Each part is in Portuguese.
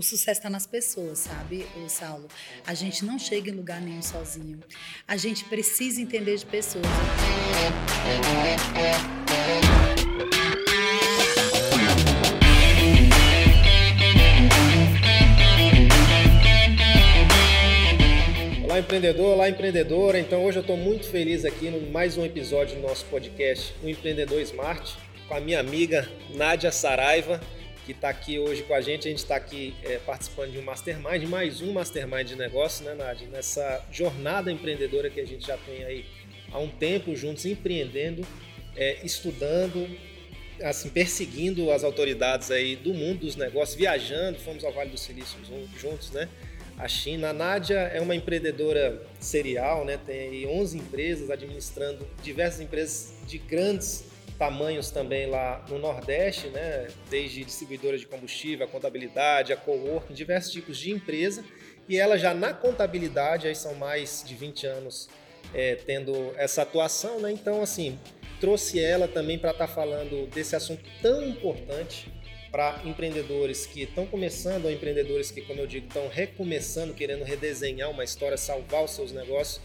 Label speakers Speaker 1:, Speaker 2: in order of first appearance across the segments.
Speaker 1: o sucesso está nas pessoas, sabe, o Saulo? A gente não chega em lugar nenhum sozinho. A gente precisa entender de pessoas.
Speaker 2: Olá, empreendedor, olá, empreendedora. Então, hoje eu estou muito feliz aqui no mais um episódio do nosso podcast, O Empreendedor Smart, com a minha amiga Nádia Saraiva que está aqui hoje com a gente. A gente está aqui é, participando de um mastermind, mais um mastermind de negócio, né, Nádia? Nessa jornada empreendedora que a gente já tem aí há um tempo juntos, empreendendo, é, estudando, assim, perseguindo as autoridades aí do mundo dos negócios, viajando, fomos ao Vale do Silício juntos, né? A China. A Nádia é uma empreendedora serial, né? Tem 11 empresas administrando diversas empresas de grandes tamanhos também lá no Nordeste, né? desde distribuidora de combustível, a contabilidade, a coworking, diversos tipos de empresa. E ela já na contabilidade, aí são mais de 20 anos é, tendo essa atuação, né? Então, assim, trouxe ela também para estar tá falando desse assunto tão importante para empreendedores que estão começando ou empreendedores que, como eu digo, estão recomeçando, querendo redesenhar uma história, salvar os seus negócios,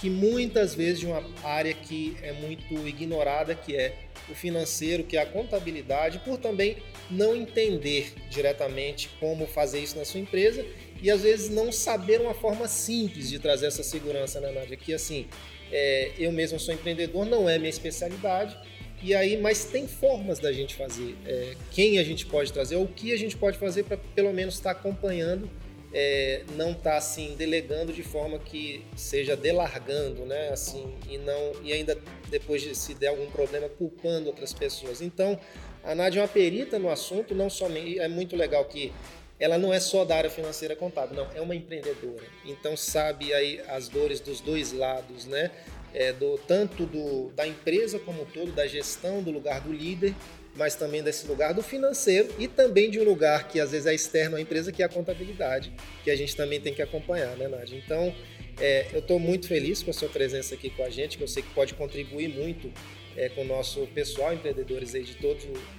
Speaker 2: que muitas vezes de uma área que é muito ignorada, que é o financeiro, que é a contabilidade, por também não entender diretamente como fazer isso na sua empresa e às vezes não saber uma forma simples de trazer essa segurança, né, Nádia? Que assim, é, eu mesmo sou empreendedor, não é minha especialidade, e aí, mas tem formas da gente fazer. É, quem a gente pode trazer, ou o que a gente pode fazer para pelo menos estar tá acompanhando é, não está assim delegando de forma que seja delargando, né? Assim e não e ainda depois de se der algum problema culpando outras pessoas. Então a Nádia é uma perita no assunto, não somente é muito legal que ela não é só da área financeira contábil, não, é uma empreendedora. Então sabe aí as dores dos dois lados, né? É, do tanto do, da empresa como todo, da gestão do lugar do líder mas também desse lugar do financeiro e também de um lugar que às vezes é externo à empresa, que é a contabilidade, que a gente também tem que acompanhar, né, Nádia? Então, é, eu estou muito feliz com a sua presença aqui com a gente, que eu sei que pode contribuir muito é, com o nosso pessoal, empreendedores aí de todo,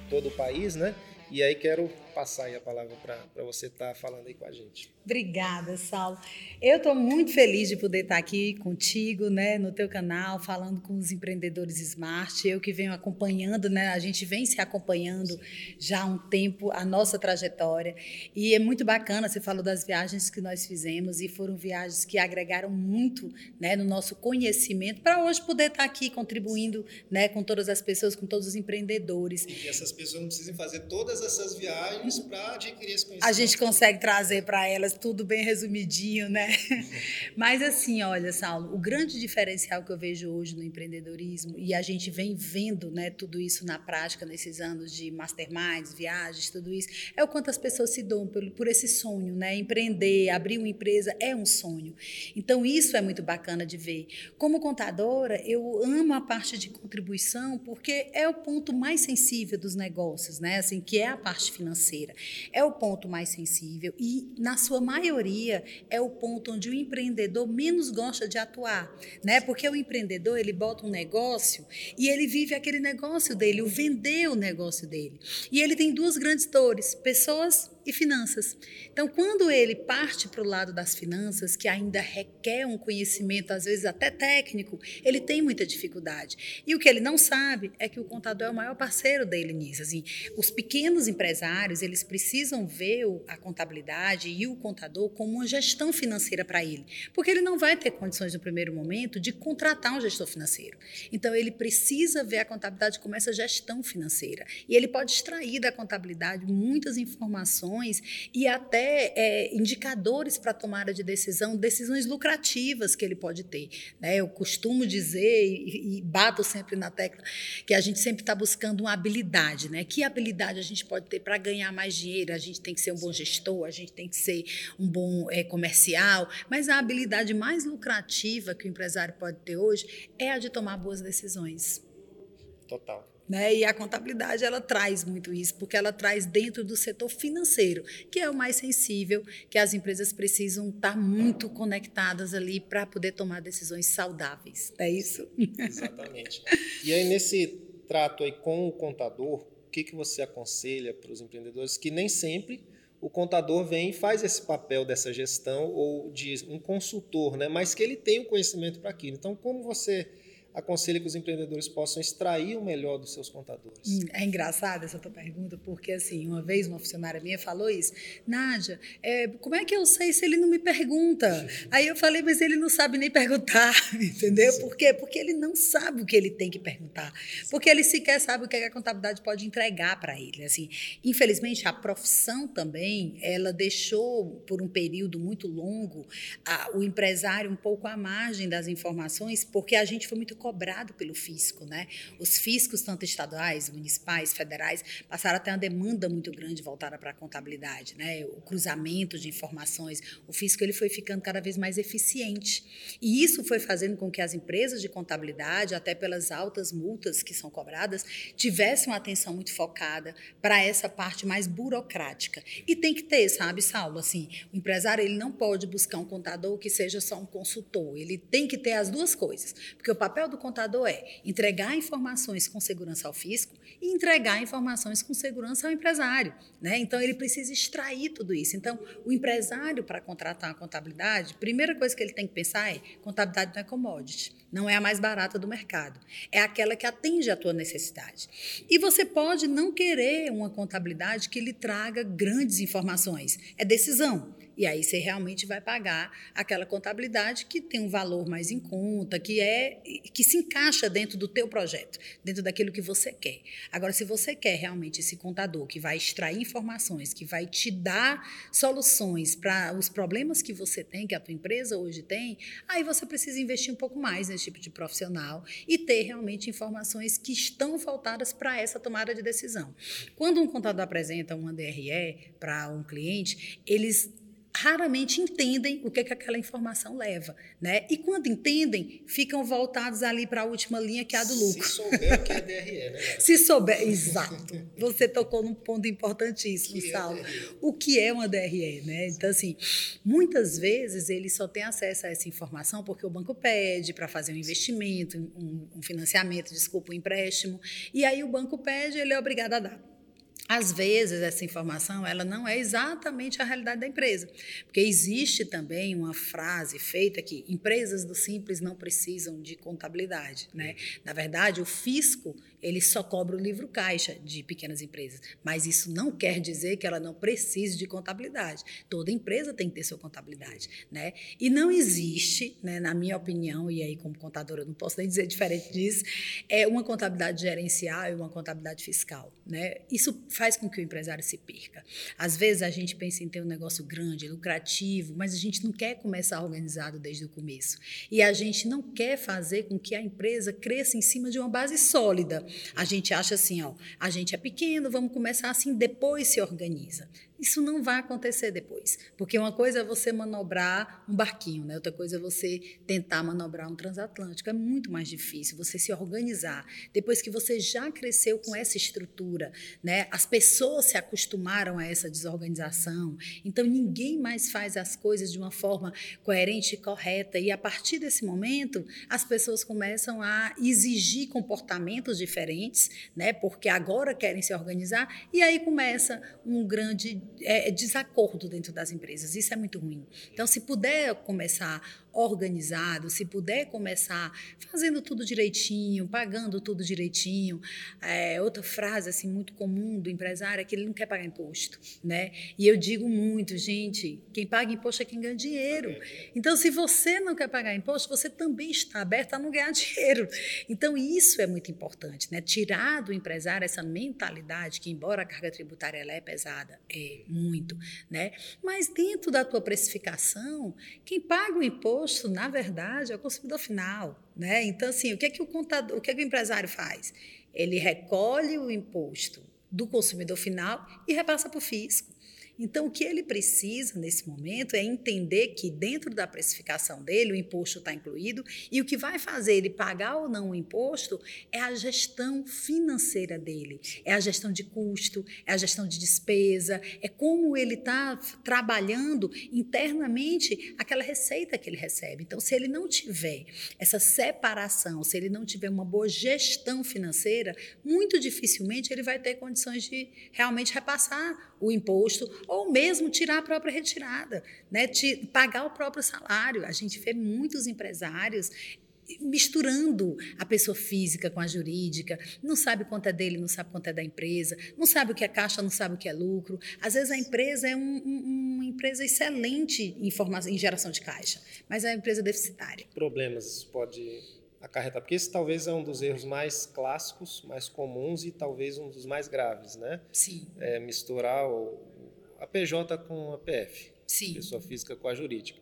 Speaker 2: todo o país, né? E aí quero passar aí a palavra para você estar tá falando aí com a gente.
Speaker 1: Obrigada, Saulo. Eu estou muito feliz de poder estar aqui contigo, né, no teu canal, falando com os empreendedores Smart. Eu que venho acompanhando, né, a gente vem se acompanhando já há um tempo a nossa trajetória e é muito bacana. Você falou das viagens que nós fizemos e foram viagens que agregaram muito, né, no nosso conhecimento para hoje poder estar aqui contribuindo, né, com todas as pessoas, com todos os empreendedores.
Speaker 2: E essas pessoas não precisem fazer todas essas viagens para adquirir esse conhecimento.
Speaker 1: A gente consegue trazer para elas tudo bem resumidinho, né? Mas assim, olha, Saulo, o grande diferencial que eu vejo hoje no empreendedorismo e a gente vem vendo, né, tudo isso na prática nesses anos de masterminds, viagens, tudo isso, é o quanto as pessoas se dão por, por esse sonho, né? Empreender, abrir uma empresa é um sonho. Então isso é muito bacana de ver. Como contadora, eu amo a parte de contribuição porque é o ponto mais sensível dos negócios, né? Assim, que é a parte financeira financeira. É o ponto mais sensível e, na sua maioria, é o ponto onde o empreendedor menos gosta de atuar, né? Porque o empreendedor, ele bota um negócio e ele vive aquele negócio dele, o vender o negócio dele. E ele tem duas grandes dores, pessoas e finanças. Então, quando ele parte para o lado das finanças, que ainda requer um conhecimento, às vezes até técnico, ele tem muita dificuldade. E o que ele não sabe é que o contador é o maior parceiro dele nisso. Assim, os pequenos empresários, eles precisam ver a contabilidade e o contador como uma gestão financeira para ele, porque ele não vai ter condições no primeiro momento de contratar um gestor financeiro. Então, ele precisa ver a contabilidade como essa gestão financeira. E ele pode extrair da contabilidade muitas informações e até é, indicadores para tomada de decisão, decisões lucrativas que ele pode ter. Né? Eu costumo dizer e, e bato sempre na tecla que a gente sempre está buscando uma habilidade. Né? Que habilidade a gente pode ter para ganhar mais dinheiro? A gente tem que ser um bom gestor, a gente tem que ser um bom é, comercial, mas a habilidade mais lucrativa que o empresário pode ter hoje é a de tomar boas decisões.
Speaker 2: Total.
Speaker 1: Né? E a contabilidade ela traz muito isso, porque ela traz dentro do setor financeiro, que é o mais sensível, que as empresas precisam estar muito conectadas ali para poder tomar decisões saudáveis. É isso?
Speaker 2: Exatamente. E aí, nesse trato aí com o contador, o que, que você aconselha para os empreendedores que nem sempre o contador vem e faz esse papel dessa gestão ou de um consultor, né? mas que ele tem o conhecimento para aquilo. Então, como você aconselha que os empreendedores possam extrair o melhor dos seus contadores?
Speaker 1: Hum, é engraçada essa tua pergunta, porque assim, uma vez uma funcionária minha falou isso, Nádia, é, como é que eu sei se ele não me pergunta? Aí eu falei, mas ele não sabe nem perguntar, entendeu? Por quê? Porque ele não sabe o que ele tem que perguntar, porque ele sequer sabe o que a contabilidade pode entregar para ele. Assim, infelizmente, a profissão também, ela deixou por um período muito longo a, o empresário um pouco à margem das informações, porque a gente foi muito cobrado pelo fisco, né? Os fiscos, tanto estaduais, municipais, federais, passaram a ter uma demanda muito grande voltada para a contabilidade, né? O cruzamento de informações, o fisco ele foi ficando cada vez mais eficiente. E isso foi fazendo com que as empresas de contabilidade, até pelas altas multas que são cobradas, tivessem uma atenção muito focada para essa parte mais burocrática. E tem que ter, sabe, Saulo, assim, o empresário ele não pode buscar um contador que seja só um consultor, ele tem que ter as duas coisas, porque o papel do contador é entregar informações com segurança ao fisco e entregar informações com segurança ao empresário. Né? Então, ele precisa extrair tudo isso. Então, o empresário, para contratar uma contabilidade, primeira coisa que ele tem que pensar é: contabilidade não é commodity, não é a mais barata do mercado, é aquela que atende à tua necessidade. E você pode não querer uma contabilidade que lhe traga grandes informações, é decisão. E aí você realmente vai pagar aquela contabilidade que tem um valor mais em conta, que é que se encaixa dentro do teu projeto, dentro daquilo que você quer. Agora, se você quer realmente esse contador que vai extrair informações, que vai te dar soluções para os problemas que você tem, que a tua empresa hoje tem, aí você precisa investir um pouco mais nesse tipo de profissional e ter realmente informações que estão voltadas para essa tomada de decisão. Quando um contador apresenta uma DRE para um cliente, eles raramente entendem o que, é que aquela informação leva, né? E quando entendem, ficam voltados ali para a última linha, que é a do lucro.
Speaker 2: Se souber o que é DRE, né?
Speaker 1: Se souber, exato. Você tocou num ponto importantíssimo, que é Saulo. É o que é uma DRE, né? Então, assim, muitas vezes ele só tem acesso a essa informação porque o banco pede para fazer um investimento, um, um financiamento, desculpa, um empréstimo, e aí o banco pede, ele é obrigado a dar. Às vezes, essa informação ela não é exatamente a realidade da empresa, porque existe também uma frase feita que empresas do simples não precisam de contabilidade. Né? Na verdade, o fisco ele só cobra o livro caixa de pequenas empresas, mas isso não quer dizer que ela não precise de contabilidade. Toda empresa tem que ter sua contabilidade, né? E não existe, né, na minha opinião, e aí como contadora eu não posso nem dizer diferente disso, é uma contabilidade gerencial e uma contabilidade fiscal, né? Isso faz com que o empresário se perca. Às vezes a gente pensa em ter um negócio grande, lucrativo, mas a gente não quer começar organizado desde o começo. E a gente não quer fazer com que a empresa cresça em cima de uma base sólida. A gente acha assim, ó, a gente é pequeno, vamos começar assim, depois se organiza. Isso não vai acontecer depois, porque uma coisa é você manobrar um barquinho, né? outra coisa é você tentar manobrar um transatlântico. É muito mais difícil você se organizar. Depois que você já cresceu com essa estrutura, né? as pessoas se acostumaram a essa desorganização, então ninguém mais faz as coisas de uma forma coerente e correta. E a partir desse momento, as pessoas começam a exigir comportamentos diferentes, né? porque agora querem se organizar, e aí começa um grande é, é, desacordo dentro das empresas. Isso é muito ruim. Então, se puder começar organizado, se puder começar fazendo tudo direitinho, pagando tudo direitinho. É, outra frase assim muito comum do empresário é que ele não quer pagar imposto, né? E eu digo muito, gente, quem paga imposto é quem ganha dinheiro. Então, se você não quer pagar imposto, você também está aberto a não ganhar dinheiro. Então, isso é muito importante, né? Tirar do empresário essa mentalidade que, embora a carga tributária ela é pesada, é muito, né? Mas dentro da tua precificação, quem paga o imposto imposto, na verdade, é o consumidor final. Né? Então, assim, o que é que o contador, o que é que o empresário faz? Ele recolhe o imposto do consumidor final e repassa para o fisco. Então, o que ele precisa nesse momento é entender que dentro da precificação dele o imposto está incluído e o que vai fazer ele pagar ou não o imposto é a gestão financeira dele, é a gestão de custo, é a gestão de despesa, é como ele está trabalhando internamente aquela receita que ele recebe. Então, se ele não tiver essa separação, se ele não tiver uma boa gestão financeira, muito dificilmente ele vai ter condições de realmente repassar o imposto ou mesmo tirar a própria retirada, né? pagar o próprio salário. A gente vê muitos empresários misturando a pessoa física com a jurídica, não sabe quanto é dele, não sabe quanto é da empresa, não sabe o que é caixa, não sabe o que é lucro. Às vezes a empresa é um, um, uma empresa excelente em, formação, em geração de caixa, mas é uma empresa deficitária.
Speaker 2: Problemas pode acarretar, porque esse talvez é um dos erros mais clássicos, mais comuns e talvez um dos mais graves, né?
Speaker 1: Sim.
Speaker 2: É misturar o, a PJ com a PF,
Speaker 1: Sim.
Speaker 2: pessoa física com a jurídica.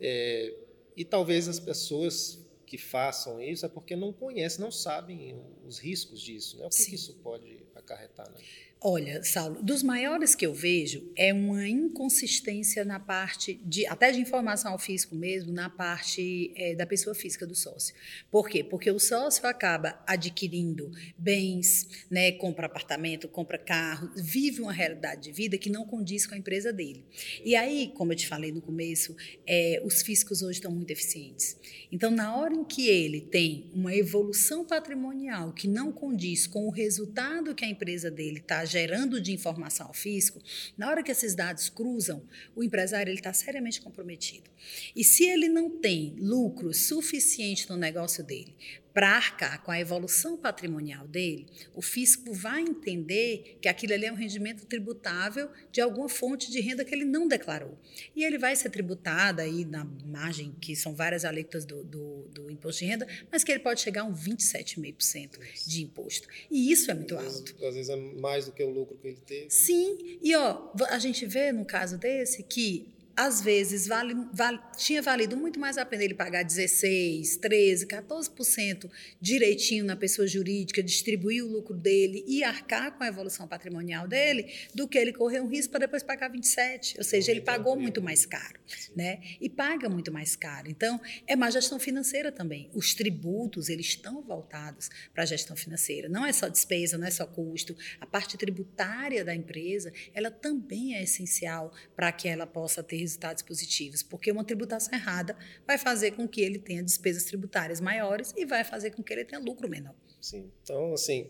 Speaker 2: É, e talvez as pessoas que façam isso é porque não conhecem, não sabem os riscos disso. Né? O que, que isso pode acarretar? Né?
Speaker 1: Olha, Saulo, dos maiores que eu vejo é uma inconsistência na parte de, até de informação ao físico mesmo, na parte é, da pessoa física do sócio. Por quê? Porque o sócio acaba adquirindo bens, né, compra apartamento, compra carro, vive uma realidade de vida que não condiz com a empresa dele. E aí, como eu te falei no começo, é, os físicos hoje estão muito eficientes. Então, na hora em que ele tem uma evolução patrimonial que não condiz com o resultado que a empresa dele está gerando de informação ao fisco, na hora que esses dados cruzam, o empresário está seriamente comprometido. E se ele não tem lucro suficiente no negócio dele para arcar com a evolução patrimonial dele, o fisco vai entender que aquilo ali é um rendimento tributável de alguma fonte de renda que ele não declarou. E ele vai ser tributado aí na margem, que são várias alíquotas do, do, do imposto de renda, mas que ele pode chegar a um 27,5% de imposto. E isso é muito
Speaker 2: às
Speaker 1: alto.
Speaker 2: Vezes, às vezes é mais do que o lucro que ele teve.
Speaker 1: Sim, e ó, a gente vê no caso desse que às vezes vale, vale, tinha valido muito mais a pena ele pagar 16, 13, 14% direitinho na pessoa jurídica, distribuir o lucro dele e arcar com a evolução patrimonial dele, do que ele correr um risco para depois pagar 27. Ou seja, ele pagou muito mais caro, né? E paga muito mais caro. Então, é má gestão financeira também. Os tributos, eles estão voltados para a gestão financeira. Não é só despesa, não é só custo. A parte tributária da empresa, ela também é essencial para que ela possa ter resultados positivos, porque uma tributação errada vai fazer com que ele tenha despesas tributárias maiores e vai fazer com que ele tenha lucro menor.
Speaker 2: Sim. Então, assim,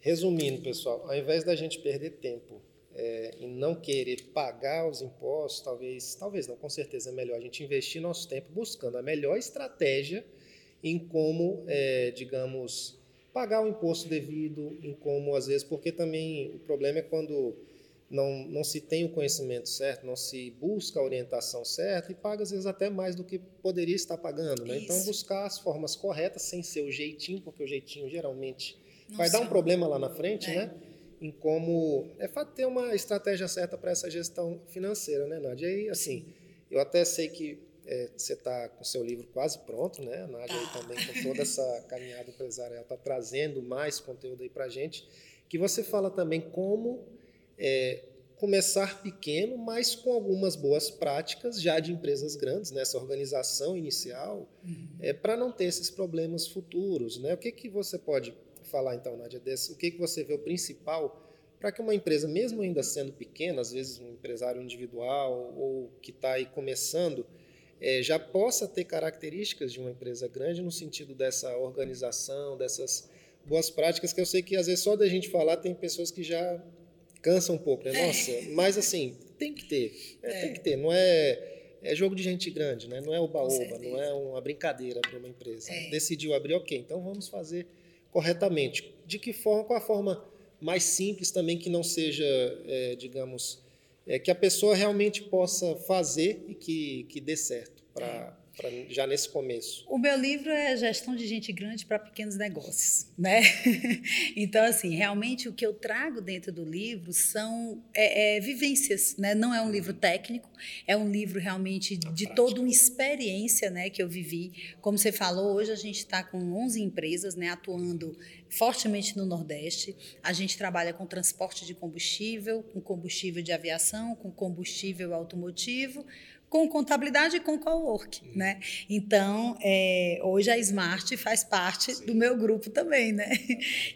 Speaker 2: resumindo, pessoal, ao invés da gente perder tempo é, e não querer pagar os impostos, talvez, talvez não, com certeza é melhor a gente investir nosso tempo buscando a melhor estratégia em como, é, digamos, pagar o imposto devido, em como, às vezes, porque também o problema é quando não, não se tem o conhecimento certo, não se busca a orientação certa e paga às vezes até mais do que poderia estar pagando. Né? Então, buscar as formas corretas sem ser o jeitinho, porque o jeitinho geralmente não vai dar um problema lá na frente, é. né? Em como é ter uma estratégia certa para essa gestão financeira, né, Nádia? E assim, eu até sei que é, você está com seu livro quase pronto, né? A Nádia tá. também com toda essa caminhada empresarial está trazendo mais conteúdo aí para gente, que você fala também como é, começar pequeno, mas com algumas boas práticas já de empresas grandes, nessa organização inicial, uhum. é, para não ter esses problemas futuros. Né? O que, que você pode falar, então, Nádia, desse, o que, que você vê o principal para que uma empresa, mesmo ainda sendo pequena, às vezes um empresário individual ou que está aí começando, é, já possa ter características de uma empresa grande no sentido dessa organização, dessas boas práticas, que eu sei que às vezes só da gente falar tem pessoas que já cansa um pouco, né? É. Nossa, mas assim, tem que ter. É, tem que ter. Não é. É jogo de gente grande, né? Não é oba-oba, não é uma brincadeira para uma empresa. É. Decidiu abrir, ok, então vamos fazer corretamente. De que forma? Qual a forma mais simples também que não seja, é, digamos, é, que a pessoa realmente possa fazer e que, que dê certo para pra, já nesse começo?
Speaker 1: O meu livro é Gestão de Gente Grande para Pequenos Negócios, né? então, assim, realmente o que eu trago dentro do livro são é, é, vivências, né? Não é um livro técnico, é um livro realmente de toda uma experiência, né, que eu vivi. Como você falou, hoje a gente está com 11 empresas, né, atuando fortemente no Nordeste. A gente trabalha com transporte de combustível, com combustível de aviação, com combustível automotivo, com contabilidade e com co-work, uhum. né? Então, é, hoje a Smart faz parte Sim. do meu grupo também, né?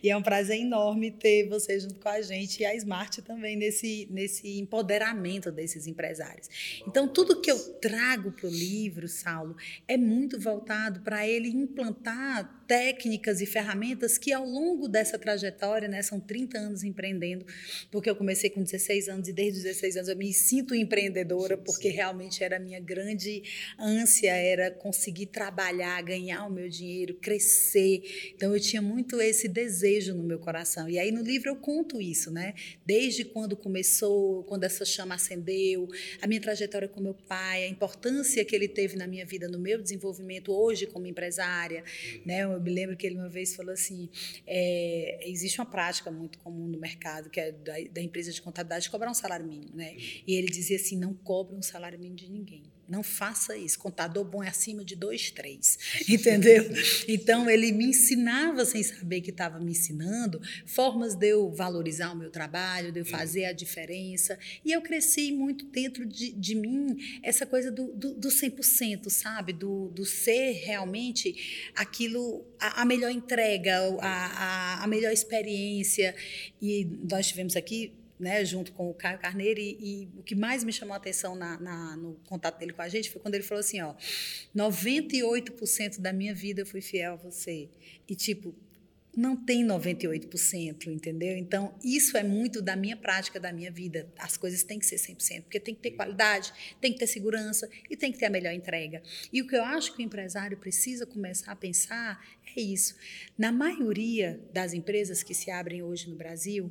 Speaker 1: E é um prazer enorme ter você junto com a gente e a Smart também nesse, nesse empoderamento desses empresários. Então, tudo que eu trago para o livro, Saulo, é muito voltado para ele implantar técnicas e ferramentas que ao longo dessa trajetória, né, são 30 anos empreendendo, porque eu comecei com 16 anos e desde os 16 anos eu me sinto empreendedora, porque realmente era a minha grande ânsia, era conseguir trabalhar, ganhar o meu dinheiro, crescer. Então eu tinha muito esse desejo no meu coração. E aí no livro eu conto isso, né? Desde quando começou, quando essa chama acendeu, a minha trajetória com meu pai, a importância que ele teve na minha vida, no meu desenvolvimento hoje como empresária, né? Eu me lembro que ele uma vez falou assim: é, existe uma prática muito comum no mercado, que é da, da empresa de contabilidade cobrar um salário mínimo, né? E ele dizia assim: não cobre um salário mínimo de ninguém. Não faça isso. Contador bom é acima de dois, três. Entendeu? Então, ele me ensinava, sem saber que estava me ensinando, formas de eu valorizar o meu trabalho, de eu fazer a diferença. E eu cresci muito dentro de, de mim essa coisa do, do, do 100%, sabe? Do, do ser realmente aquilo, a, a melhor entrega, a, a, a melhor experiência. E nós tivemos aqui né, junto com o Caio Carneiro, e, e, o que mais me chamou a atenção na, na, no contato dele com a gente foi quando ele falou assim, ó, 98% da minha vida eu fui fiel a você. E, tipo, não tem 98%, entendeu? Então, isso é muito da minha prática, da minha vida. As coisas têm que ser 100%, porque tem que ter qualidade, tem que ter segurança e tem que ter a melhor entrega. E o que eu acho que o empresário precisa começar a pensar é isso. Na maioria das empresas que se abrem hoje no Brasil,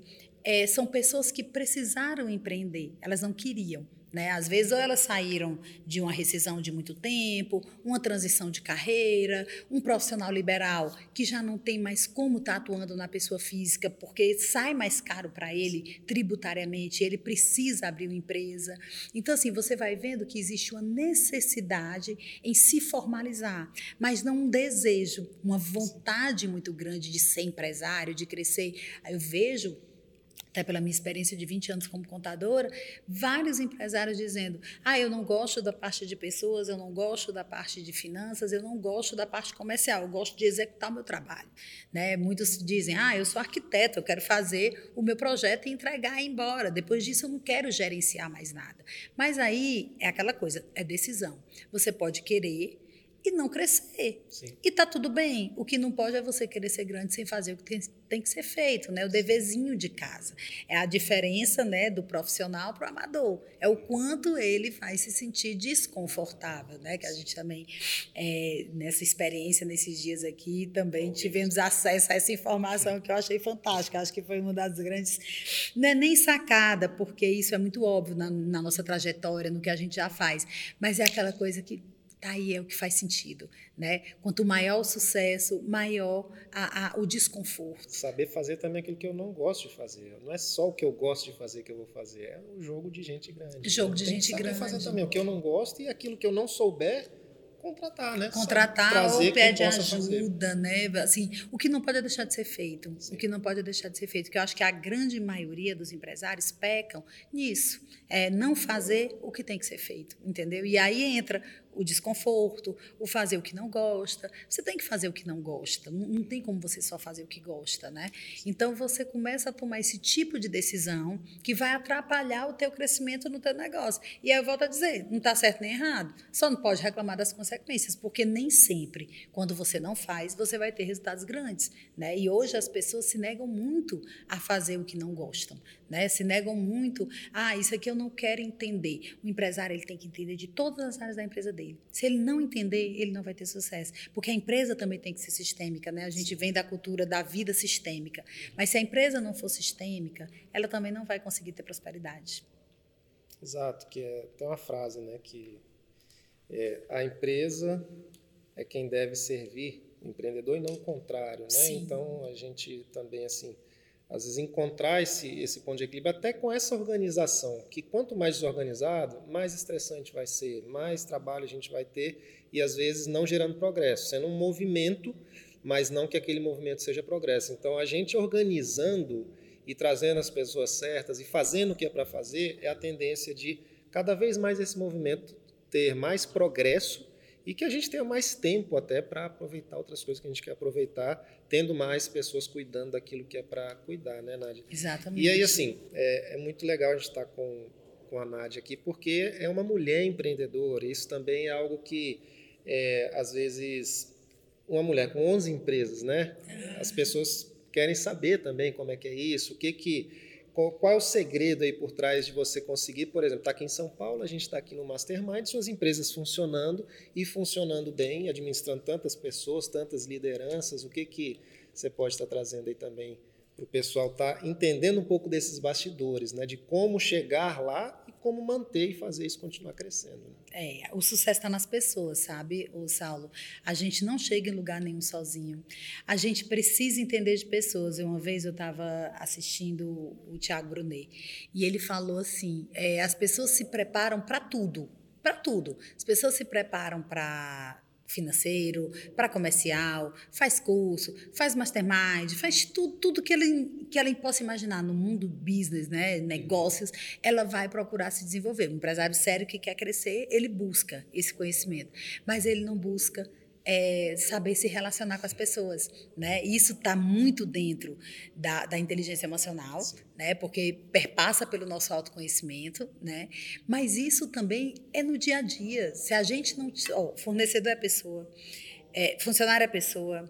Speaker 1: é, são pessoas que precisaram empreender, elas não queriam. Né? Às vezes, ou elas saíram de uma rescisão de muito tempo, uma transição de carreira, um profissional liberal que já não tem mais como estar tá atuando na pessoa física, porque sai mais caro para ele tributariamente, ele precisa abrir uma empresa. Então, assim, você vai vendo que existe uma necessidade em se formalizar, mas não um desejo, uma vontade muito grande de ser empresário, de crescer. Eu vejo até pela minha experiência de 20 anos como contadora, vários empresários dizendo: ah, eu não gosto da parte de pessoas, eu não gosto da parte de finanças, eu não gosto da parte comercial, eu gosto de executar o meu trabalho. Né? Muitos dizem: ah, eu sou arquiteto, eu quero fazer o meu projeto e entregar e ir embora. Depois disso, eu não quero gerenciar mais nada. Mas aí é aquela coisa: é decisão. Você pode querer e não crescer. Sim. E tá tudo bem. O que não pode é você querer ser grande sem fazer o que tem, tem que ser feito, né? O deverzinho de casa. É a diferença, né, do profissional para o amador. É o quanto ele vai se sentir desconfortável, né? Que a gente também é, nessa experiência nesses dias aqui também tivemos acesso a essa informação que eu achei fantástica. Acho que foi uma das grandes, não é nem sacada, porque isso é muito óbvio na, na nossa trajetória, no que a gente já faz, mas é aquela coisa que Tá aí é o que faz sentido, né? Quanto maior o sucesso, maior a, a, o desconforto.
Speaker 2: Saber fazer também aquilo que eu não gosto de fazer. Não é só o que eu gosto de fazer que eu vou fazer, é o jogo de gente grande.
Speaker 1: Jogo de gente grande.
Speaker 2: fazer também o que eu não gosto e aquilo que eu não souber contratar, né?
Speaker 1: Contratar ou pede ajuda, fazer. né? Assim, o que não pode deixar de ser feito, Sim. o que não pode deixar de ser feito, que eu acho que a grande maioria dos empresários pecam nisso, é não fazer o que tem que ser feito, entendeu? E aí entra o desconforto, o fazer o que não gosta. Você tem que fazer o que não gosta. Não, não, tem como você só fazer o que gosta, né? Então você começa a tomar esse tipo de decisão que vai atrapalhar o teu crescimento no teu negócio. E aí eu volto a dizer, não está certo nem errado. Só não pode reclamar das consequências, porque nem sempre, quando você não faz, você vai ter resultados grandes, né? E hoje as pessoas se negam muito a fazer o que não gostam, né? Se negam muito, ah, isso aqui eu não quero entender. O empresário ele tem que entender de todas as áreas da empresa dele. Se ele não entender, ele não vai ter sucesso, porque a empresa também tem que ser sistêmica, né? A gente vem da cultura da vida sistêmica, mas se a empresa não for sistêmica, ela também não vai conseguir ter prosperidade.
Speaker 2: Exato, que é, tem uma frase, né, que é, a empresa é quem deve servir o empreendedor e não o contrário, né? Sim. Então a gente também assim às vezes encontrar esse, esse ponto de equilíbrio até com essa organização, que quanto mais desorganizado, mais estressante vai ser, mais trabalho a gente vai ter e às vezes não gerando progresso, sendo um movimento, mas não que aquele movimento seja progresso. Então a gente organizando e trazendo as pessoas certas e fazendo o que é para fazer é a tendência de cada vez mais esse movimento ter mais progresso e que a gente tenha mais tempo até para aproveitar outras coisas que a gente quer aproveitar, tendo mais pessoas cuidando daquilo que é para cuidar, né, Nádia?
Speaker 1: Exatamente.
Speaker 2: E aí, assim, é, é muito legal a gente estar tá com, com a Nádia aqui, porque é uma mulher empreendedora, isso também é algo que, é, às vezes, uma mulher com 11 empresas, né? As pessoas querem saber também como é que é isso, o que que qual, é o segredo aí por trás de você conseguir, por exemplo, está aqui em São Paulo, a gente está aqui no Mastermind, suas empresas funcionando e funcionando bem, administrando tantas pessoas, tantas lideranças, o que que você pode estar tá trazendo aí também o pessoal estar tá entendendo um pouco desses bastidores, né, de como chegar lá e como manter e fazer isso continuar crescendo. Né?
Speaker 1: É, o sucesso está nas pessoas, sabe, o Saulo? A gente não chega em lugar nenhum sozinho. A gente precisa entender de pessoas. Uma vez eu estava assistindo o Tiago Brunet e ele falou assim: é, as pessoas se preparam para tudo, para tudo. As pessoas se preparam para financeiro, para comercial, faz curso, faz mastermind, faz tudo, tudo que, ele, que ela possa imaginar no mundo business, né, negócios, ela vai procurar se desenvolver. Um empresário sério que quer crescer, ele busca esse conhecimento, mas ele não busca é, saber se relacionar com as pessoas, né? Isso está muito dentro da, da inteligência emocional, Sim. né? Porque perpassa pelo nosso autoconhecimento, né? Mas isso também é no dia a dia. Se a gente não, ó, fornecedor é pessoa, é, funcionário é pessoa,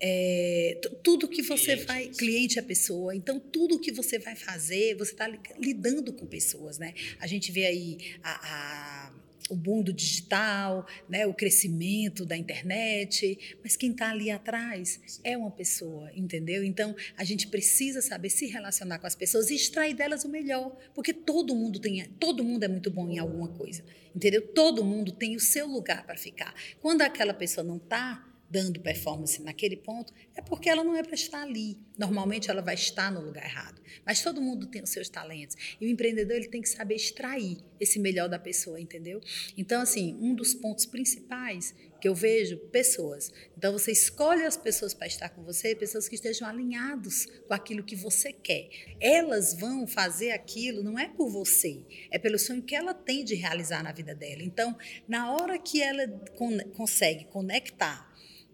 Speaker 1: é, tudo que você cliente. vai cliente é pessoa então tudo que você vai fazer você está lidando com pessoas né a gente vê aí a, a o mundo digital, né, o crescimento da internet, mas quem está ali atrás é uma pessoa, entendeu? Então a gente precisa saber se relacionar com as pessoas e extrair delas o melhor, porque todo mundo tem, todo mundo é muito bom em alguma coisa, entendeu? Todo mundo tem o seu lugar para ficar. Quando aquela pessoa não está dando performance naquele ponto, é porque ela não é para estar ali. Normalmente ela vai estar no lugar errado. Mas todo mundo tem os seus talentos. E o empreendedor ele tem que saber extrair esse melhor da pessoa, entendeu? Então, assim, um dos pontos principais que eu vejo, pessoas. Então, você escolhe as pessoas para estar com você, pessoas que estejam alinhados com aquilo que você quer. Elas vão fazer aquilo, não é por você, é pelo sonho que ela tem de realizar na vida dela. Então, na hora que ela con consegue conectar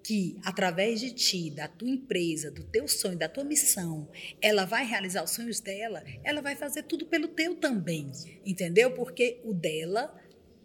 Speaker 1: que através de ti, da tua empresa, do teu sonho, da tua missão, ela vai realizar os sonhos dela, ela vai fazer tudo pelo teu também, entendeu? Porque o dela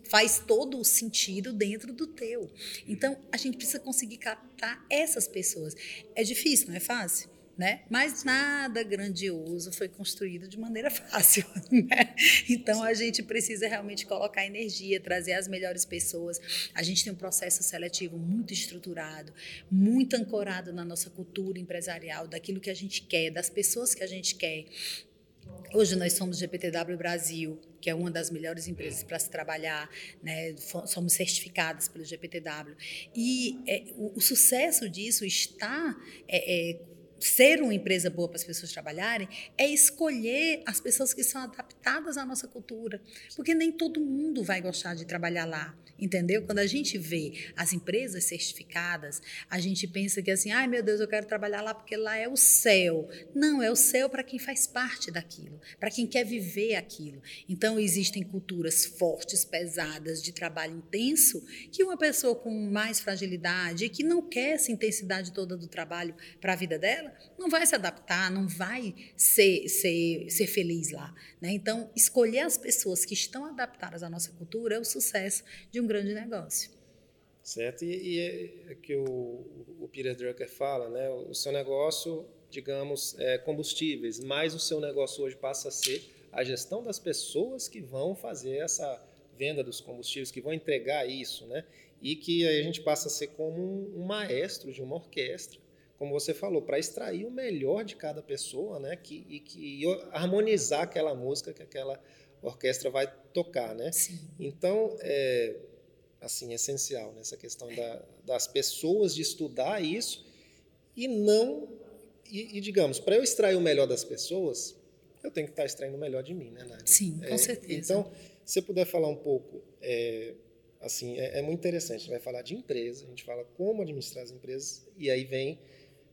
Speaker 1: faz todo o sentido dentro do teu. Então, a gente precisa conseguir captar essas pessoas. É difícil, não é fácil? Né? Mas nada grandioso foi construído de maneira fácil, né? Então a gente precisa realmente colocar energia, trazer as melhores pessoas. A gente tem um processo seletivo muito estruturado, muito ancorado na nossa cultura empresarial, daquilo que a gente quer, das pessoas que a gente quer. Hoje nós somos GPTW Brasil, que é uma das melhores empresas para se trabalhar, né? somos certificadas pelo GPTW. E é, o, o, sucesso disso está é, é, ser uma empresa boa para as pessoas trabalharem é escolher as pessoas que são adaptadas à nossa cultura, porque nem todo mundo vai gostar de trabalhar lá, entendeu? Quando a gente vê as empresas certificadas, a gente pensa que assim, ai meu Deus, eu quero trabalhar lá porque lá é o céu. Não, é o céu para quem faz parte daquilo, para quem quer viver aquilo. Então existem culturas fortes, pesadas, de trabalho intenso, que uma pessoa com mais fragilidade, que não quer essa intensidade toda do trabalho para a vida dela, não vai se adaptar, não vai ser, ser, ser feliz lá. Né? Então, escolher as pessoas que estão adaptadas à nossa cultura é o sucesso de um grande negócio.
Speaker 2: Certo, e, e é, é que o, o Peter Drucker fala, né? o seu negócio, digamos, é combustíveis, mas o seu negócio hoje passa a ser a gestão das pessoas que vão fazer essa venda dos combustíveis, que vão entregar isso, né? E que aí a gente passa a ser como um, um maestro de uma orquestra, como você falou, para extrair o melhor de cada pessoa, né? Que, e que e harmonizar aquela música que aquela orquestra vai tocar, né?
Speaker 1: Sim.
Speaker 2: Então, é assim essencial nessa né? questão da, das pessoas de estudar isso e não e, e digamos, para eu extrair o melhor das pessoas, eu tenho que estar extraindo o melhor de mim, né, Nádia?
Speaker 1: Sim, com
Speaker 2: é,
Speaker 1: certeza.
Speaker 2: Então, se você puder falar um pouco, é, assim, é, é, muito interessante. A gente vai falar de empresa, a gente fala como administrar as empresas, e aí vem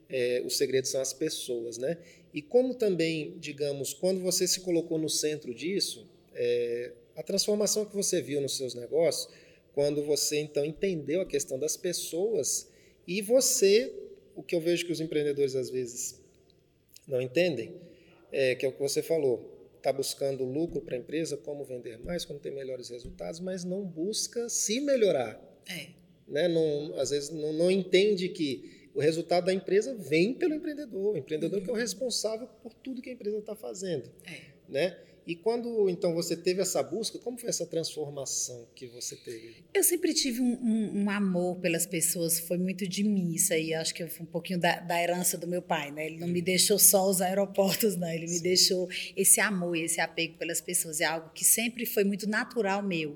Speaker 2: é, o segredo são as pessoas, né? E como também, digamos, quando você se colocou no centro disso, é, a transformação que você viu nos seus negócios quando você então entendeu a questão das pessoas e você, o que eu vejo que os empreendedores às vezes não entendem, é que é o que você falou, está buscando lucro para a empresa, como vender mais, como ter melhores resultados, mas não busca se melhorar.
Speaker 1: É.
Speaker 2: Né? Não, às vezes não, não entende que o resultado da empresa vem pelo empreendedor, o empreendedor uhum. que é o responsável por tudo que a empresa está fazendo.
Speaker 1: É.
Speaker 2: Né? E quando então você teve essa busca, como foi essa transformação que você teve?
Speaker 1: Eu sempre tive um, um, um amor pelas pessoas, foi muito de mim isso aí, acho que foi um pouquinho da, da, herança do meu pai, né? Ele não me deixou só os aeroportos, não, ele Sim. me deixou esse amor, esse apego pelas pessoas, é algo que sempre foi muito natural meu.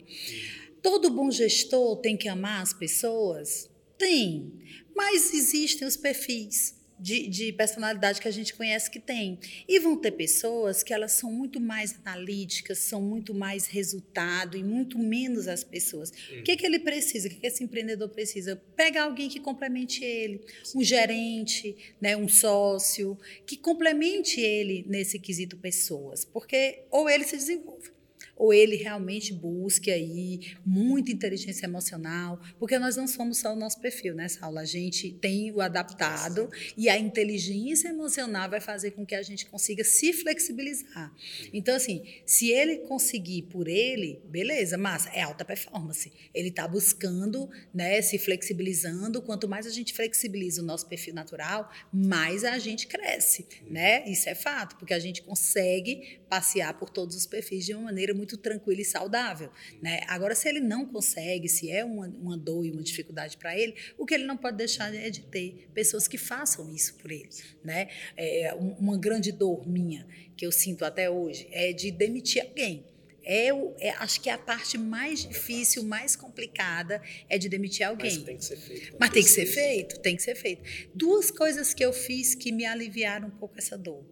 Speaker 1: Todo bom gestor tem que amar as pessoas? Tem, mas existem os perfis de, de, personalidade que a gente conhece que tem. E vão ter pessoas que elas são muito mais analíticas, são muito mais resultado e muito menos as pessoas. Hum. O que, que ele precisa? O que, que esse empreendedor precisa? Pegar alguém que complemente ele, um gerente, né, um sócio, que complemente ele nesse quesito pessoas. Porque ou ele se desenvolve ou ele realmente busque aí muita inteligência emocional, porque nós não somos só o nosso perfil, né, Saulo? A gente tem o adaptado e a inteligência emocional vai fazer com que a gente consiga se flexibilizar. Então, assim, se ele conseguir por ele, beleza, mas é alta performance. Ele está buscando, né, se flexibilizando. Quanto mais a gente flexibiliza o nosso perfil natural, mais a gente cresce, né? Isso é fato, porque a gente consegue passear por todos os perfis de uma maneira muito tranquila e saudável. Né? Agora, se ele não consegue, se é uma, uma dor e uma dificuldade para ele, o que ele não pode deixar é de ter pessoas que façam isso por ele. Né? É, uma grande dor minha, que eu sinto até hoje, é de demitir alguém. É, o, é, acho que é a parte mais difícil, mais complicada, é de demitir alguém.
Speaker 2: Mas tem que ser feito.
Speaker 1: Mas tem que ser feito, tem que ser feito. Duas coisas que eu fiz que me aliviaram um pouco essa dor.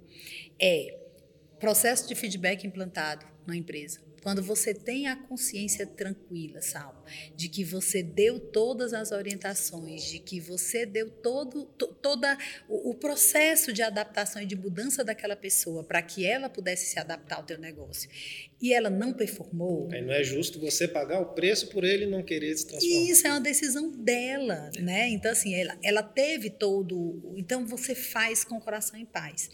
Speaker 1: É Processo de feedback implantado na empresa. Quando você tem a consciência tranquila, Sal, de que você deu todas as orientações, de que você deu todo toda o, o processo de adaptação e de mudança daquela pessoa para que ela pudesse se adaptar ao teu negócio e ela não performou.
Speaker 2: Aí não é justo você pagar o preço por ele não querer se transformar.
Speaker 1: Isso é uma decisão dela, né? Então assim, ela, ela teve todo, então você faz com o coração em paz.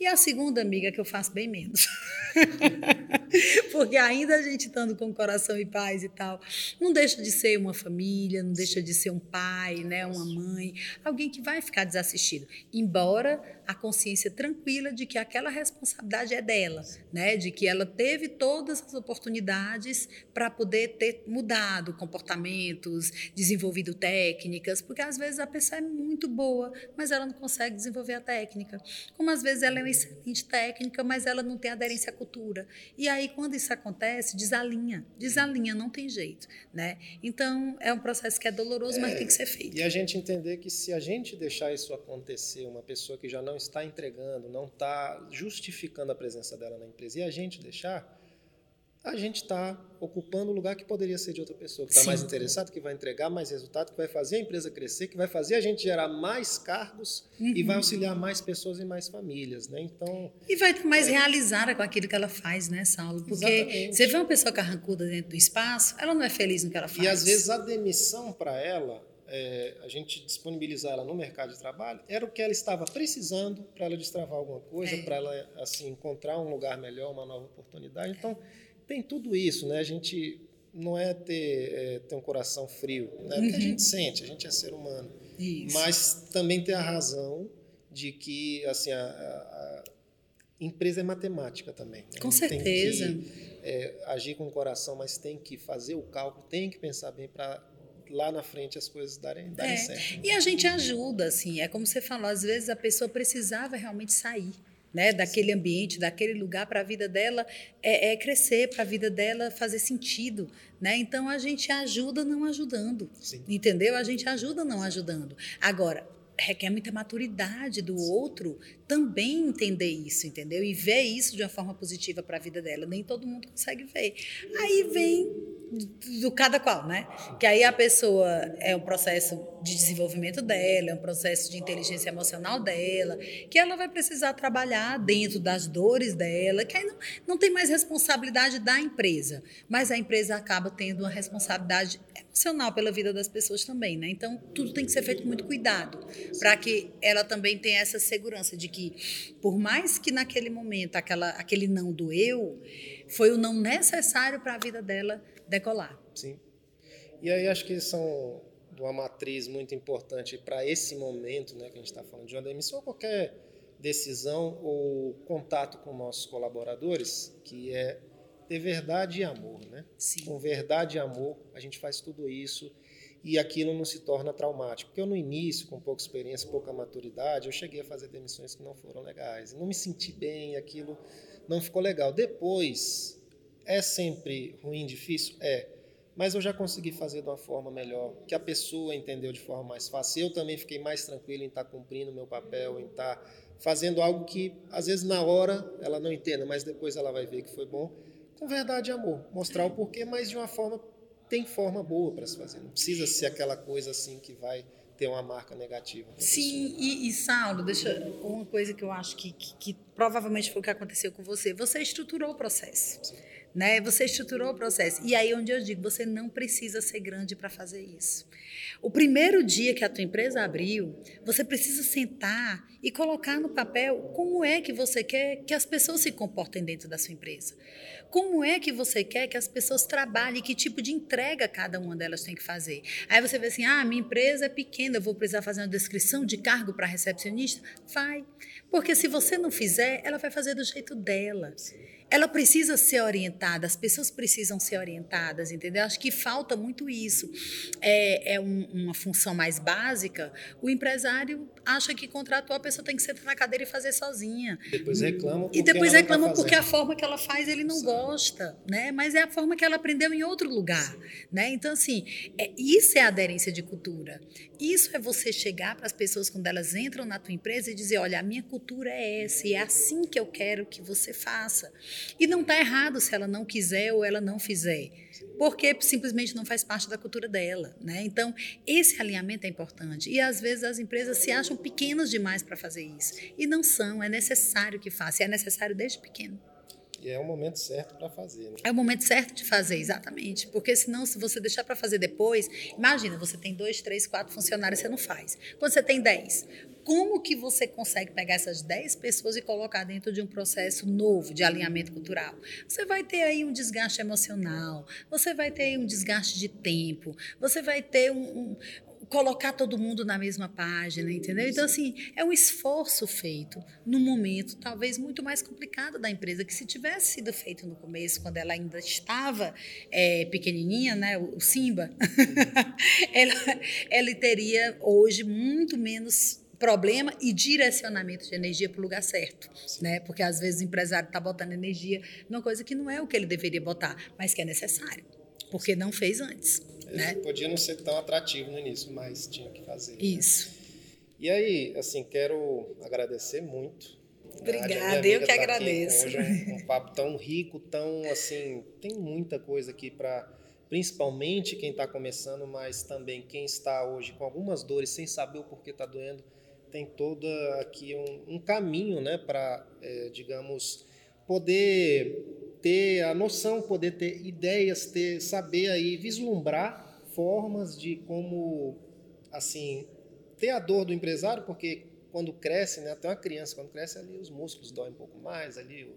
Speaker 1: E a segunda amiga que eu faço bem menos. Porque ainda a gente estando com o coração em paz e tal, não deixa de ser uma família, não deixa de ser um pai, né, uma mãe, alguém que vai ficar desassistido. Embora a consciência tranquila de que aquela responsabilidade é dela, né, de que ela teve todas as oportunidades para poder ter mudado comportamentos, desenvolvido técnicas, porque às vezes a pessoa é muito boa, mas ela não consegue desenvolver a técnica. Como às vezes ela é uma excelente técnica, mas ela não tem aderência à cultura. E aí quando isso acontece, desalinha, desalinha, não tem jeito, né? Então é um processo que é doloroso, é, mas tem que ser feito.
Speaker 2: E a gente entender que se a gente deixar isso acontecer, uma pessoa que já não está entregando, não está justificando a presença dela na empresa, e a gente deixar, a gente está ocupando o lugar que poderia ser de outra pessoa, que está mais interessado, que vai entregar mais resultado, que vai fazer a empresa crescer, que vai fazer a gente gerar mais cargos uhum. e vai auxiliar mais pessoas e mais famílias, né? Então
Speaker 1: e vai estar mais é... realizada com aquilo que ela faz, né, Saulo? Porque Exatamente. você vê uma pessoa carrancuda dentro do espaço, ela não é feliz no que ela faz.
Speaker 2: E às vezes a demissão para ela é, a gente disponibilizar ela no mercado de trabalho era o que ela estava precisando para ela destravar alguma coisa, é. para ela assim encontrar um lugar melhor, uma nova oportunidade. Então tem tudo isso, né? A gente não é ter, é, ter um coração frio, né? Porque uhum. a gente sente, a gente é ser humano.
Speaker 1: Isso.
Speaker 2: Mas também tem a razão de que assim a, a empresa é matemática também.
Speaker 1: Né? Com certeza.
Speaker 2: Tem que, é, agir com o coração, mas tem que fazer o cálculo, tem que pensar bem para lá na frente as coisas darem, darem é. certo.
Speaker 1: E a gente ajuda, assim, é como você falou, às vezes a pessoa precisava realmente sair né, daquele ambiente, daquele lugar, para a vida dela é, é crescer, para a vida dela fazer sentido. Né? Então a gente ajuda não ajudando,
Speaker 2: Sim.
Speaker 1: entendeu? A gente ajuda não ajudando. Agora, requer muita maturidade do outro também entender isso, entendeu? E ver isso de uma forma positiva para a vida dela. Nem todo mundo consegue ver. Aí vem do cada qual, né? Que aí a pessoa é um processo de desenvolvimento dela, é um processo de inteligência emocional dela, que ela vai precisar trabalhar dentro das dores dela, que aí não, não tem mais responsabilidade da empresa, mas a empresa acaba tendo uma responsabilidade emocional pela vida das pessoas também, né? Então, tudo tem que ser feito com muito cuidado, para que ela também tenha essa segurança de que, por mais que naquele momento aquela, aquele não doeu, foi o não necessário para a vida dela decolar.
Speaker 2: Sim. E aí acho que são uma matriz muito importante para esse momento, né, que a gente está falando de uma demissão ou qualquer decisão ou contato com nossos colaboradores, que é ter verdade e amor, né?
Speaker 1: Sim.
Speaker 2: Com verdade e amor, a gente faz tudo isso e aquilo não se torna traumático. Porque eu no início, com pouca experiência, pouca maturidade, eu cheguei a fazer demissões que não foram legais. Não me senti bem, aquilo não ficou legal. Depois, é sempre ruim, difícil? É mas eu já consegui fazer de uma forma melhor, que a pessoa entendeu de forma mais fácil. Eu também fiquei mais tranquilo em estar cumprindo o meu papel, em estar fazendo algo que, às vezes, na hora ela não entenda, mas depois ela vai ver que foi bom. Com verdade e amor. Mostrar o porquê, mas de uma forma. Tem forma boa para se fazer. Não precisa ser aquela coisa assim que vai ter uma marca negativa.
Speaker 1: Sim, e, e, Saulo, deixa uma coisa que eu acho que, que, que, provavelmente foi o que aconteceu com você. Você estruturou o processo. Sim né? Você estruturou o processo. E aí onde eu digo, você não precisa ser grande para fazer isso. O primeiro dia que a tua empresa abriu, você precisa sentar e colocar no papel como é que você quer que as pessoas se comportem dentro da sua empresa. Como é que você quer que as pessoas trabalhem, que tipo de entrega cada uma delas tem que fazer. Aí você vê assim: "Ah, minha empresa é pequena, eu vou precisar fazer uma descrição de cargo para recepcionista". Vai. Porque se você não fizer, ela vai fazer do jeito dela. Sim ela precisa ser orientada, as pessoas precisam ser orientadas, entendeu? Acho que falta muito isso. É, é um, uma função mais básica. O empresário acha que contratou a pessoa tem que sentar na cadeira e fazer sozinha.
Speaker 2: Depois reclamam
Speaker 1: E depois reclamam tá porque a forma que ela faz ele não Sim. gosta, né? Mas é a forma que ela aprendeu em outro lugar, né? Então assim, é, isso é aderência de cultura. Isso é você chegar para as pessoas quando elas entram na tua empresa e dizer, olha, a minha cultura é essa e é assim que eu quero que você faça. E não está errado se ela não quiser ou ela não fizer, porque simplesmente não faz parte da cultura dela. Né? Então, esse alinhamento é importante. E às vezes as empresas se acham pequenas demais para fazer isso. E não são, é necessário que faça, e é necessário desde pequeno.
Speaker 2: E é o momento certo para fazer. Né?
Speaker 1: É o momento certo de fazer, exatamente. Porque senão, se você deixar para fazer depois, imagina, você tem dois, três, quatro funcionários, você não faz. Quando você tem dez, como que você consegue pegar essas 10 pessoas e colocar dentro de um processo novo de alinhamento cultural? Você vai ter aí um desgaste emocional, você vai ter um desgaste de tempo, você vai ter um, um colocar todo mundo na mesma página, entendeu? Então, assim, é um esforço feito num momento talvez muito mais complicado da empresa, que se tivesse sido feito no começo, quando ela ainda estava é, pequenininha, né, o Simba, ela, ela teria hoje muito menos problema e direcionamento de energia para o lugar certo, né? Porque às vezes o empresário está botando energia numa coisa que não é o que ele deveria botar, mas que é necessário, porque não fez antes, né?
Speaker 2: Podia não ser tão atrativo no início, mas tinha que fazer. Né?
Speaker 1: Isso. Né?
Speaker 2: E aí, assim, quero agradecer muito.
Speaker 1: Obrigada, eu que tá agradeço.
Speaker 2: Hoje é um, um papo tão rico, tão assim, tem muita coisa aqui para principalmente quem está começando, mas também quem está hoje com algumas dores sem saber o porquê está doendo tem toda aqui um, um caminho, né, para, é, digamos, poder ter a noção, poder ter ideias, ter saber aí vislumbrar formas de como, assim, ter a dor do empresário, porque quando cresce, né, até uma criança quando cresce ali os músculos doem um pouco mais, ali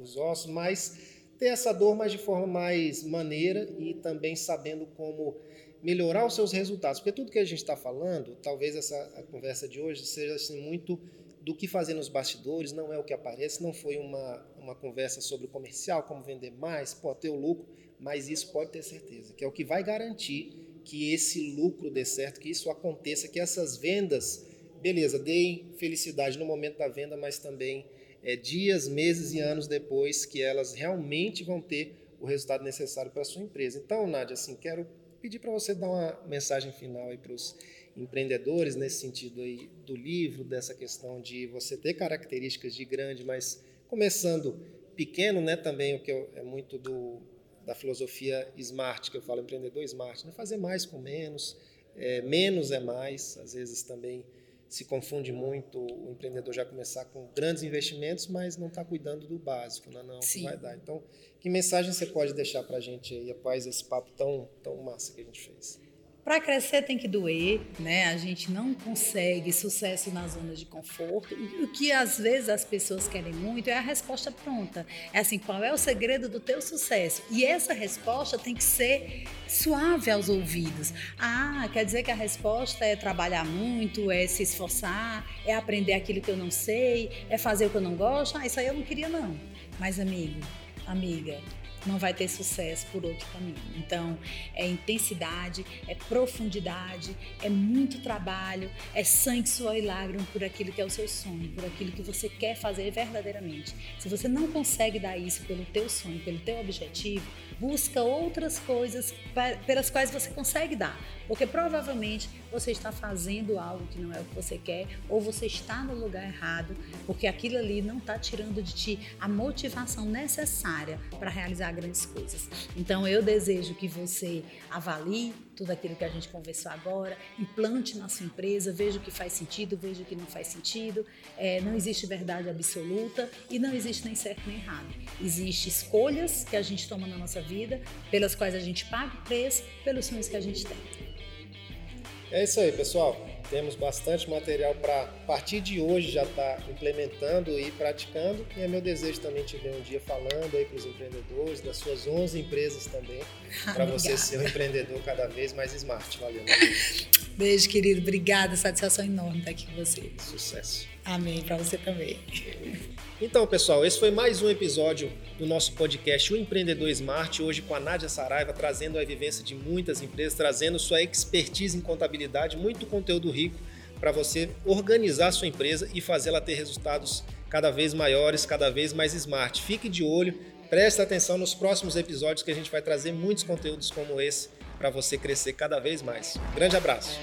Speaker 2: os ossos, mas ter essa dor, mas de forma mais maneira e também sabendo como melhorar os seus resultados. Porque tudo que a gente está falando, talvez essa conversa de hoje seja assim, muito do que fazer nos bastidores, não é o que aparece, não foi uma, uma conversa sobre o comercial, como vender mais, pode ter o lucro, mas isso pode ter certeza, que é o que vai garantir que esse lucro dê certo, que isso aconteça, que essas vendas, beleza, deem felicidade no momento da venda, mas também é, dias, meses e anos depois que elas realmente vão ter o resultado necessário para a sua empresa. Então, Nádia, assim, quero pedir para você dar uma mensagem final aí para os empreendedores nesse sentido aí do livro, dessa questão de você ter características de grande, mas começando pequeno, né? Também o que é muito do da filosofia smart que eu falo empreendedor smart, né? Fazer mais com menos, é, menos é mais, às vezes também se confunde muito o empreendedor já começar com grandes investimentos, mas não está cuidando do básico, não, não que vai dar. Então, que mensagem você pode deixar para a gente aí após esse papo tão, tão massa que a gente fez?
Speaker 1: Para crescer tem que doer, né? A gente não consegue sucesso na zona de conforto. O que às vezes as pessoas querem muito é a resposta pronta. É assim, qual é o segredo do teu sucesso? E essa resposta tem que ser suave aos ouvidos. Ah, quer dizer que a resposta é trabalhar muito, é se esforçar, é aprender aquilo que eu não sei, é fazer o que eu não gosto. Ah, isso aí eu não queria não. Mas amigo, amiga, não vai ter sucesso por outro caminho. Então, é intensidade, é profundidade, é muito trabalho, é sangue, suor e lágrima por aquilo que é o seu sonho, por aquilo que você quer fazer verdadeiramente. Se você não consegue dar isso pelo teu sonho, pelo teu objetivo, busca outras coisas pelas quais você consegue dar. Porque provavelmente você está fazendo algo que não é o que você quer, ou você está no lugar errado, porque aquilo ali não está tirando de ti a motivação necessária para realizar grandes coisas. Então eu desejo que você avalie tudo aquilo que a gente conversou agora, implante na sua empresa, veja o que faz sentido, veja o que não faz sentido. É, não existe verdade absoluta e não existe nem certo nem errado. Existem escolhas que a gente toma na nossa vida, pelas quais a gente paga o preço, pelos sonhos que a gente tem.
Speaker 2: É isso aí, pessoal. Temos bastante material para, a partir de hoje, já estar tá implementando e praticando. E é meu desejo também te ver um dia falando aí para os empreendedores, das suas 11 empresas também, para você ser um empreendedor cada vez mais smart. Valeu.
Speaker 1: Beijo, querido. Obrigada. Satisfação enorme estar aqui com você.
Speaker 2: Sucesso.
Speaker 1: Amém. Para você também.
Speaker 2: Então, pessoal, esse foi mais um episódio do nosso podcast O Empreendedor Smart, hoje com a Nádia Saraiva, trazendo a vivência de muitas empresas, trazendo sua expertise em contabilidade, muito conteúdo rico para você organizar a sua empresa e fazê-la ter resultados cada vez maiores, cada vez mais smart. Fique de olho, preste atenção nos próximos episódios que a gente vai trazer muitos conteúdos como esse para você crescer cada vez mais. Grande abraço.